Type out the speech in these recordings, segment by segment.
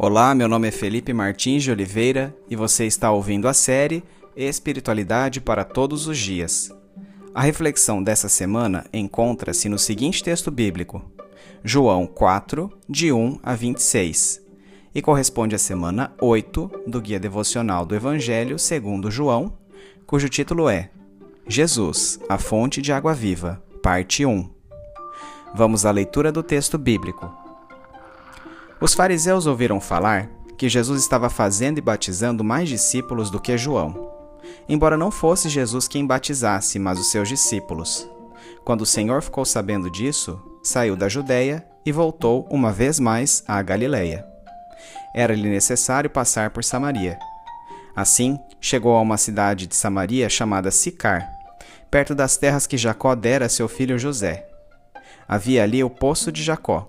Olá, meu nome é Felipe Martins de Oliveira e você está ouvindo a série Espiritualidade para Todos os Dias. A reflexão dessa semana encontra-se no seguinte texto bíblico, João 4, de 1 a 26, e corresponde à semana 8 do Guia Devocional do Evangelho segundo João, cujo título é Jesus, a fonte de água viva, parte 1. Vamos à leitura do texto bíblico. Os fariseus ouviram falar que Jesus estava fazendo e batizando mais discípulos do que João. Embora não fosse Jesus quem batizasse, mas os seus discípulos. Quando o Senhor ficou sabendo disso, saiu da Judéia e voltou uma vez mais à Galiléia. Era-lhe necessário passar por Samaria. Assim, chegou a uma cidade de Samaria chamada Sicar, perto das terras que Jacó dera a seu filho José. Havia ali o poço de Jacó.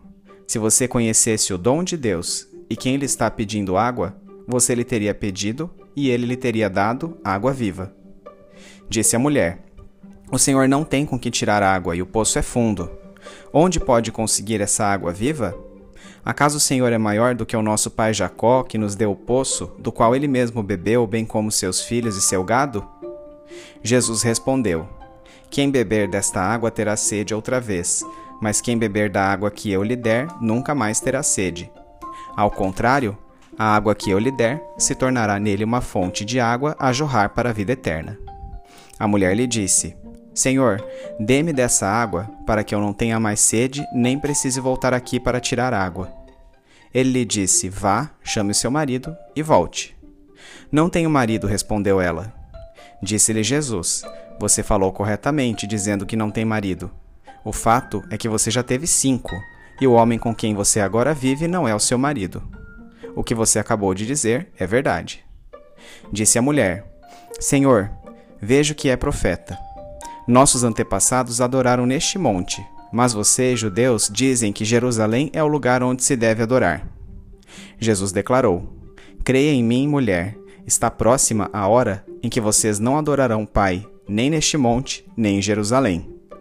Se você conhecesse o dom de Deus e quem lhe está pedindo água, você lhe teria pedido e ele lhe teria dado água viva. Disse a mulher: O Senhor não tem com que tirar água e o poço é fundo. Onde pode conseguir essa água viva? Acaso o Senhor é maior do que o nosso pai Jacó, que nos deu o poço, do qual ele mesmo bebeu, bem como seus filhos e seu gado? Jesus respondeu: Quem beber desta água terá sede outra vez, mas quem beber da água que eu lhe der nunca mais terá sede. Ao contrário, a água que eu lhe der se tornará nele uma fonte de água a jorrar para a vida eterna. A mulher lhe disse: Senhor, dê-me dessa água, para que eu não tenha mais sede, nem precise voltar aqui para tirar água. Ele lhe disse: Vá, chame o seu marido e volte. Não tenho marido, respondeu ela. Disse-lhe Jesus: Você falou corretamente, dizendo que não tem marido. O fato é que você já teve cinco, e o homem com quem você agora vive não é o seu marido. O que você acabou de dizer é verdade. Disse a mulher: Senhor, vejo que é profeta. Nossos antepassados adoraram neste monte, mas vocês, judeus, dizem que Jerusalém é o lugar onde se deve adorar. Jesus declarou: Creia em mim, mulher, está próxima a hora em que vocês não adorarão Pai, nem neste monte, nem em Jerusalém.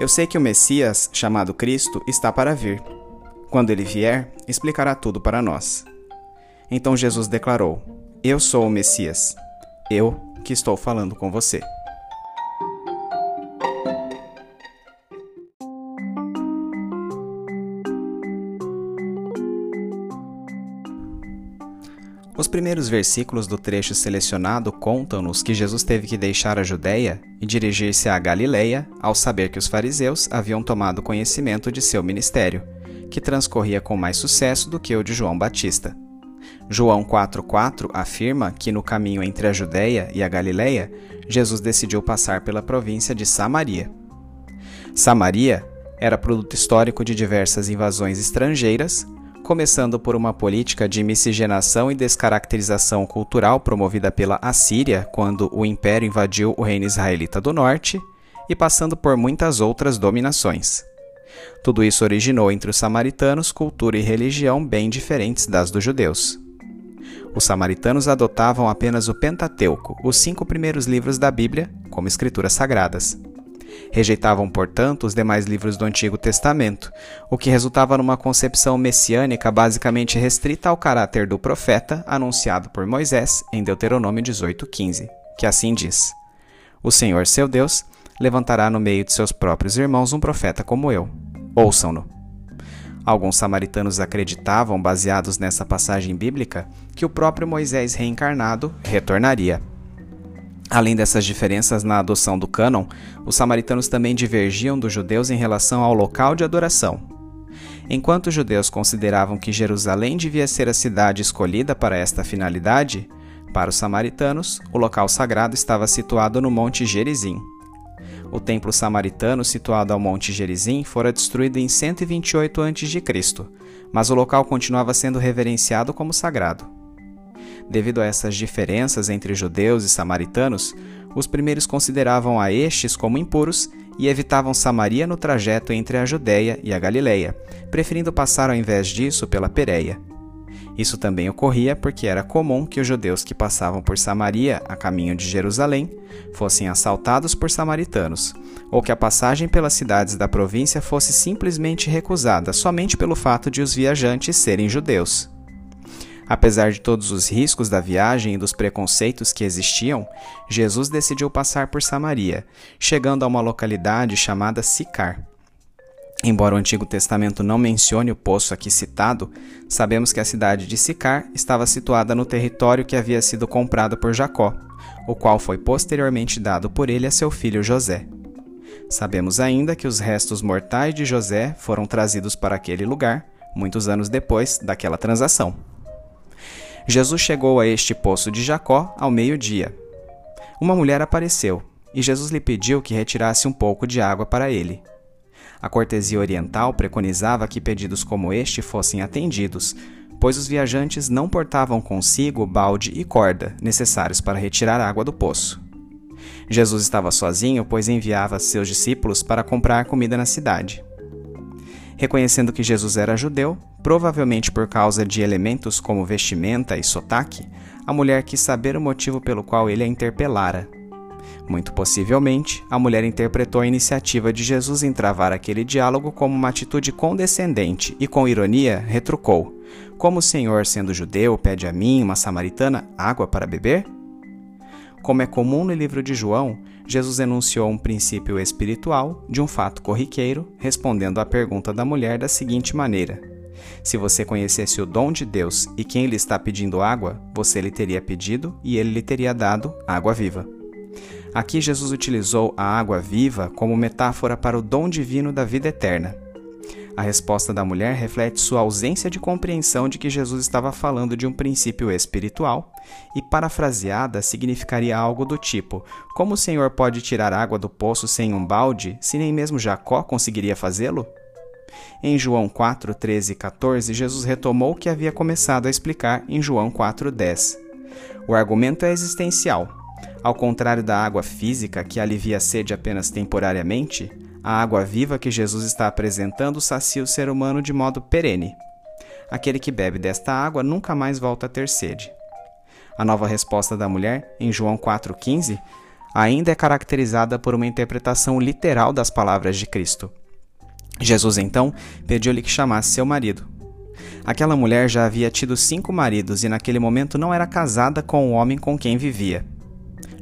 eu sei que o Messias, chamado Cristo, está para vir. Quando ele vier, explicará tudo para nós. Então Jesus declarou: Eu sou o Messias, eu que estou falando com você. Os primeiros versículos do trecho selecionado contam-nos que Jesus teve que deixar a Judéia e dirigir-se à Galileia ao saber que os fariseus haviam tomado conhecimento de seu ministério, que transcorria com mais sucesso do que o de João Batista. João 4,4 afirma que no caminho entre a Judéia e a Galileia, Jesus decidiu passar pela província de Samaria. Samaria era produto histórico de diversas invasões estrangeiras, começando por uma política de miscigenação e descaracterização cultural promovida pela Assíria quando o império invadiu o reino israelita do norte, e passando por muitas outras dominações. Tudo isso originou entre os samaritanos cultura e religião bem diferentes das dos judeus. Os samaritanos adotavam apenas o Pentateuco, os cinco primeiros livros da Bíblia, como escrituras sagradas. Rejeitavam, portanto, os demais livros do Antigo Testamento, o que resultava numa concepção messiânica basicamente restrita ao caráter do profeta anunciado por Moisés em Deuteronômio 18:15, que assim diz: O Senhor seu Deus levantará no meio de seus próprios irmãos um profeta como eu. Ouçam-no. Alguns samaritanos acreditavam, baseados nessa passagem bíblica, que o próprio Moisés reencarnado retornaria. Além dessas diferenças na adoção do cânon, os samaritanos também divergiam dos judeus em relação ao local de adoração. Enquanto os judeus consideravam que Jerusalém devia ser a cidade escolhida para esta finalidade, para os samaritanos, o local sagrado estava situado no Monte Gerizim. O templo samaritano, situado ao Monte Gerizim, fora destruído em 128 a.C., mas o local continuava sendo reverenciado como sagrado. Devido a essas diferenças entre judeus e samaritanos, os primeiros consideravam a estes como impuros e evitavam Samaria no trajeto entre a Judéia e a Galileia, preferindo passar ao invés disso pela Pérea. Isso também ocorria porque era comum que os judeus que passavam por Samaria a caminho de Jerusalém fossem assaltados por samaritanos, ou que a passagem pelas cidades da província fosse simplesmente recusada somente pelo fato de os viajantes serem judeus. Apesar de todos os riscos da viagem e dos preconceitos que existiam, Jesus decidiu passar por Samaria, chegando a uma localidade chamada Sicar. Embora o Antigo Testamento não mencione o poço aqui citado, sabemos que a cidade de Sicar estava situada no território que havia sido comprado por Jacó, o qual foi posteriormente dado por ele a seu filho José. Sabemos ainda que os restos mortais de José foram trazidos para aquele lugar, muitos anos depois daquela transação. Jesus chegou a este poço de Jacó ao meio-dia. Uma mulher apareceu, e Jesus lhe pediu que retirasse um pouco de água para ele. A cortesia oriental preconizava que pedidos como este fossem atendidos, pois os viajantes não portavam consigo balde e corda necessários para retirar água do poço. Jesus estava sozinho, pois enviava seus discípulos para comprar comida na cidade. Reconhecendo que Jesus era judeu, provavelmente por causa de elementos como vestimenta e sotaque, a mulher quis saber o motivo pelo qual ele a interpelara. Muito possivelmente, a mulher interpretou a iniciativa de Jesus em travar aquele diálogo como uma atitude condescendente e, com ironia, retrucou: Como o Senhor, sendo judeu, pede a mim, uma samaritana, água para beber? Como é comum no livro de João, Jesus enunciou um princípio espiritual de um fato corriqueiro, respondendo à pergunta da mulher da seguinte maneira: Se você conhecesse o dom de Deus e quem lhe está pedindo água, você lhe teria pedido e ele lhe teria dado água viva. Aqui Jesus utilizou a água viva como metáfora para o dom divino da vida eterna. A resposta da mulher reflete sua ausência de compreensão de que Jesus estava falando de um princípio espiritual, e parafraseada significaria algo do tipo: Como o Senhor pode tirar água do poço sem um balde, se nem mesmo Jacó conseguiria fazê-lo? Em João 4, 13 e 14, Jesus retomou o que havia começado a explicar em João 4, 10. O argumento é existencial ao contrário da água física, que alivia a sede apenas temporariamente, a água viva que Jesus está apresentando sacia o ser humano de modo perene. Aquele que bebe desta água nunca mais volta a ter sede. A nova resposta da mulher, em João 4,15, ainda é caracterizada por uma interpretação literal das palavras de Cristo. Jesus então pediu-lhe que chamasse seu marido. Aquela mulher já havia tido cinco maridos e naquele momento não era casada com o homem com quem vivia.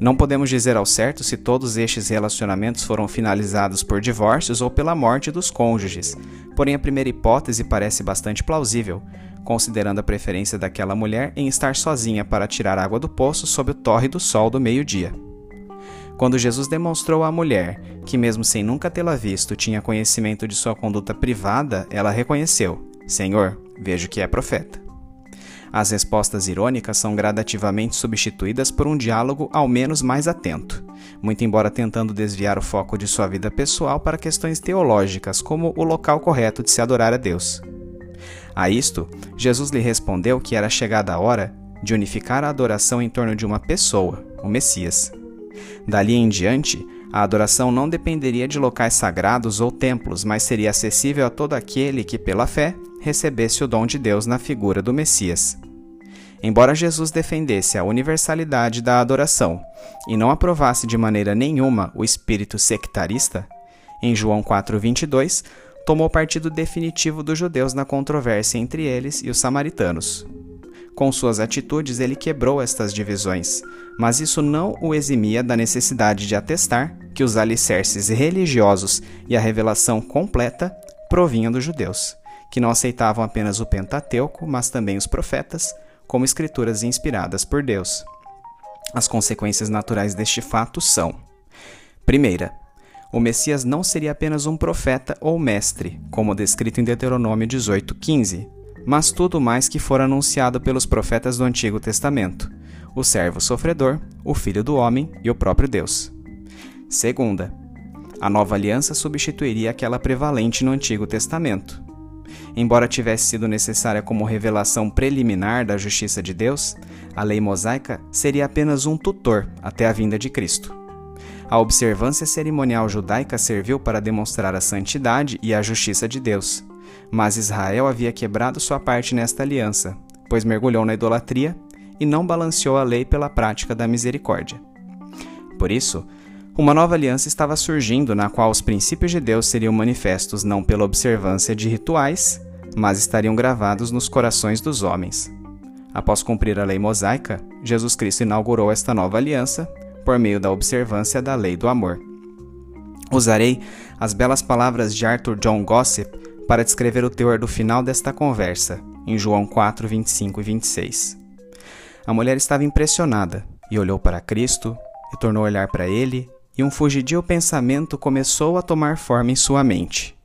Não podemos dizer ao certo se todos estes relacionamentos foram finalizados por divórcios ou pela morte dos cônjuges, porém a primeira hipótese parece bastante plausível, considerando a preferência daquela mulher em estar sozinha para tirar água do poço sob o torre do sol do meio-dia. Quando Jesus demonstrou à mulher que, mesmo sem nunca tê-la visto, tinha conhecimento de sua conduta privada, ela reconheceu: Senhor, vejo que é profeta. As respostas irônicas são gradativamente substituídas por um diálogo ao menos mais atento, muito embora tentando desviar o foco de sua vida pessoal para questões teológicas, como o local correto de se adorar a Deus. A isto, Jesus lhe respondeu que era chegada a hora de unificar a adoração em torno de uma pessoa, o Messias. Dali em diante, a adoração não dependeria de locais sagrados ou templos, mas seria acessível a todo aquele que, pela fé, recebesse o dom de Deus na figura do Messias. Embora Jesus defendesse a universalidade da adoração e não aprovasse de maneira nenhuma o espírito sectarista, em João 4:22 tomou partido definitivo dos judeus na controvérsia entre eles e os samaritanos. Com suas atitudes, ele quebrou estas divisões, mas isso não o eximia da necessidade de atestar que os alicerces religiosos e a revelação completa provinham dos judeus que não aceitavam apenas o Pentateuco, mas também os profetas, como escrituras inspiradas por Deus. As consequências naturais deste fato são: primeira, o Messias não seria apenas um profeta ou mestre, como descrito em Deuteronômio 18:15, mas tudo mais que for anunciado pelos profetas do Antigo Testamento: o servo sofredor, o filho do homem e o próprio Deus. Segunda, a nova aliança substituiria aquela prevalente no Antigo Testamento. Embora tivesse sido necessária como revelação preliminar da justiça de Deus, a lei mosaica seria apenas um tutor até a vinda de Cristo. A observância cerimonial judaica serviu para demonstrar a santidade e a justiça de Deus, mas Israel havia quebrado sua parte nesta aliança, pois mergulhou na idolatria e não balanceou a lei pela prática da misericórdia. Por isso, uma nova aliança estava surgindo na qual os princípios de Deus seriam manifestos não pela observância de rituais, mas estariam gravados nos corações dos homens. Após cumprir a lei mosaica, Jesus Cristo inaugurou esta nova aliança por meio da observância da lei do amor. Usarei as belas palavras de Arthur John Gossip para descrever o teor do final desta conversa, em João 4, 25 e 26. A mulher estava impressionada e olhou para Cristo, e tornou a olhar para ele e um fugidio pensamento começou a tomar forma em sua mente.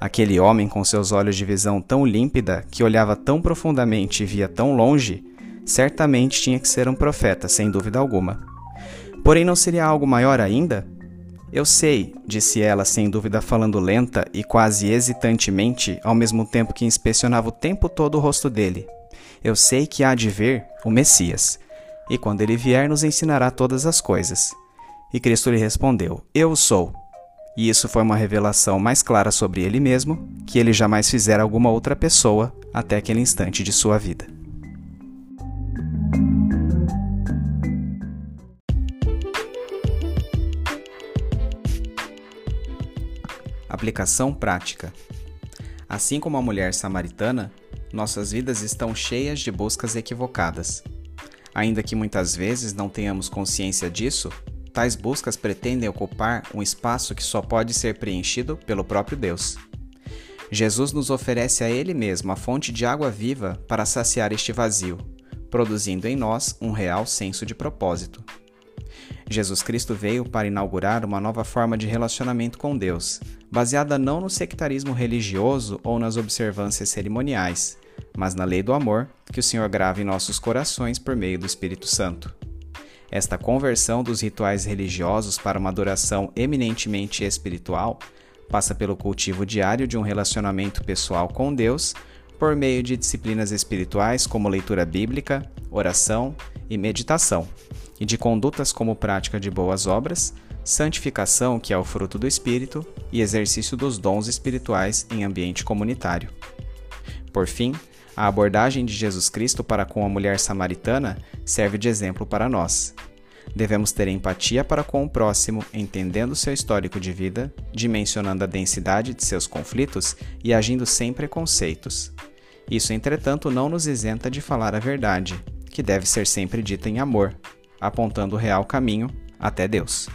Aquele homem com seus olhos de visão tão límpida, que olhava tão profundamente e via tão longe, certamente tinha que ser um profeta, sem dúvida alguma. Porém, não seria algo maior ainda? Eu sei, disse ela, sem dúvida falando lenta e quase hesitantemente, ao mesmo tempo que inspecionava o tempo todo o rosto dele. Eu sei que há de ver o Messias, e quando ele vier nos ensinará todas as coisas. E Cristo lhe respondeu: Eu sou. E isso foi uma revelação mais clara sobre ele mesmo que ele jamais fizera alguma outra pessoa até aquele instante de sua vida. Aplicação prática. Assim como a mulher samaritana, nossas vidas estão cheias de buscas equivocadas. Ainda que muitas vezes não tenhamos consciência disso, tais buscas pretendem ocupar um espaço que só pode ser preenchido pelo próprio Deus. Jesus nos oferece a Ele mesmo a fonte de água viva para saciar este vazio, produzindo em nós um real senso de propósito. Jesus Cristo veio para inaugurar uma nova forma de relacionamento com Deus, baseada não no sectarismo religioso ou nas observâncias cerimoniais, mas na lei do amor que o Senhor grava em nossos corações por meio do Espírito Santo. Esta conversão dos rituais religiosos para uma adoração eminentemente espiritual passa pelo cultivo diário de um relacionamento pessoal com Deus por meio de disciplinas espirituais como leitura bíblica, oração e meditação, e de condutas como prática de boas obras, santificação, que é o fruto do Espírito, e exercício dos dons espirituais em ambiente comunitário. Por fim, a abordagem de Jesus Cristo para com a mulher samaritana serve de exemplo para nós. Devemos ter empatia para com o próximo, entendendo seu histórico de vida, dimensionando a densidade de seus conflitos e agindo sem preconceitos. Isso, entretanto, não nos isenta de falar a verdade, que deve ser sempre dita em amor, apontando o real caminho até Deus.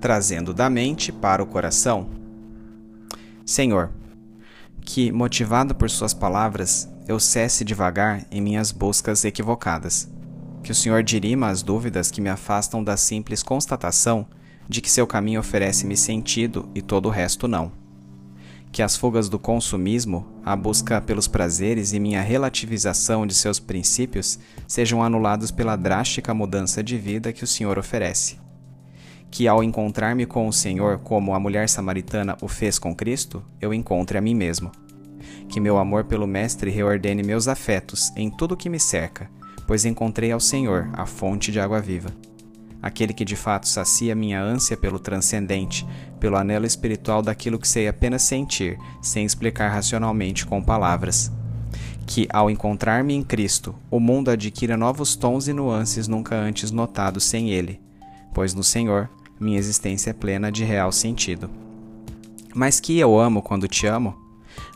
trazendo da mente para o coração. Senhor, que, motivado por Suas palavras, eu cesse devagar em minhas buscas equivocadas. Que o Senhor dirima as dúvidas que me afastam da simples constatação de que seu caminho oferece-me sentido e todo o resto não. Que as fugas do consumismo, a busca pelos prazeres e minha relativização de seus princípios sejam anulados pela drástica mudança de vida que o Senhor oferece que ao encontrar-me com o Senhor, como a mulher samaritana o fez com Cristo, eu encontre a mim mesmo. Que meu amor pelo Mestre reordene meus afetos em tudo que me cerca, pois encontrei ao Senhor, a fonte de água viva. Aquele que de fato sacia minha ânsia pelo transcendente, pelo anelo espiritual daquilo que sei apenas sentir, sem explicar racionalmente com palavras. Que, ao encontrar-me em Cristo, o mundo adquira novos tons e nuances nunca antes notados sem Ele, pois no Senhor minha existência é plena de real sentido. Mas que eu amo quando te amo?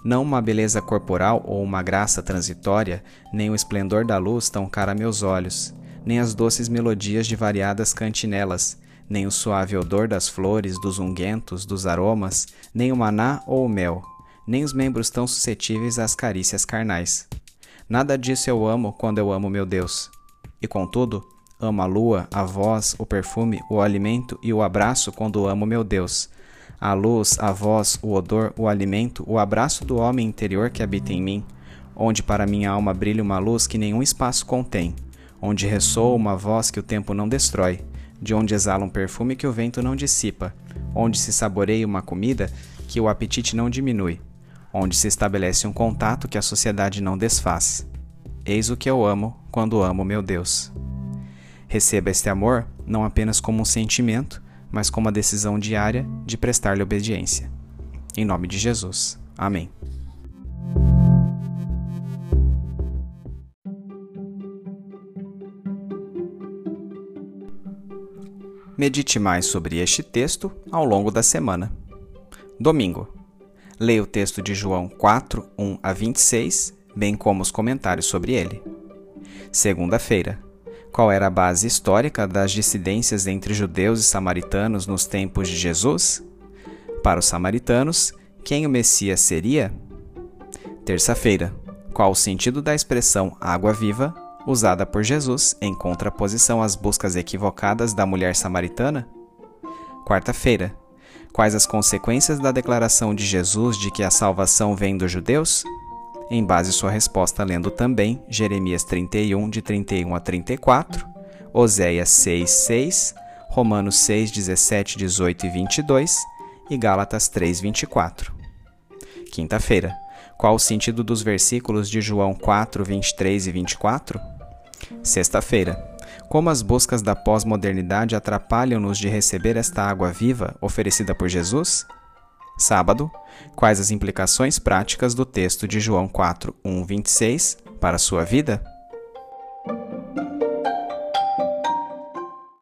Não uma beleza corporal ou uma graça transitória, nem o esplendor da luz tão cara a meus olhos, nem as doces melodias de variadas cantinelas, nem o suave odor das flores, dos unguentos, dos aromas, nem o maná ou o mel, nem os membros tão suscetíveis às carícias carnais. Nada disso eu amo quando eu amo meu Deus. E contudo, amo a lua, a voz, o perfume, o alimento e o abraço quando amo meu Deus. A luz, a voz, o odor, o alimento, o abraço do homem interior que habita em mim, onde para minha alma brilha uma luz que nenhum espaço contém, onde ressoa uma voz que o tempo não destrói, de onde exala um perfume que o vento não dissipa, onde se saboreia uma comida que o apetite não diminui, onde se estabelece um contato que a sociedade não desfaz. Eis o que eu amo quando amo meu Deus. Receba este amor não apenas como um sentimento, mas como a decisão diária de prestar-lhe obediência. Em nome de Jesus. Amém. Medite mais sobre este texto ao longo da semana. Domingo. Leia o texto de João 4, 1 a 26, bem como os comentários sobre ele. Segunda-feira. Qual era a base histórica das dissidências entre judeus e samaritanos nos tempos de Jesus? Para os samaritanos, quem o Messias seria? Terça-feira. Qual o sentido da expressão água viva usada por Jesus em contraposição às buscas equivocadas da mulher samaritana? Quarta-feira. Quais as consequências da declaração de Jesus de que a salvação vem dos judeus? Em base sua resposta lendo também Jeremias 31 de 31 a 34, Oséias 6, 6, Romanos 6, 17, 18 e 22 e Gálatas 3, 24. Quinta-feira. Qual o sentido dos versículos de João 4, 23 e 24? Sexta-feira. Como as buscas da pós-modernidade atrapalham-nos de receber esta água viva oferecida por Jesus? Sábado. Quais as implicações práticas do texto de João 4, 1, 26 para a sua vida?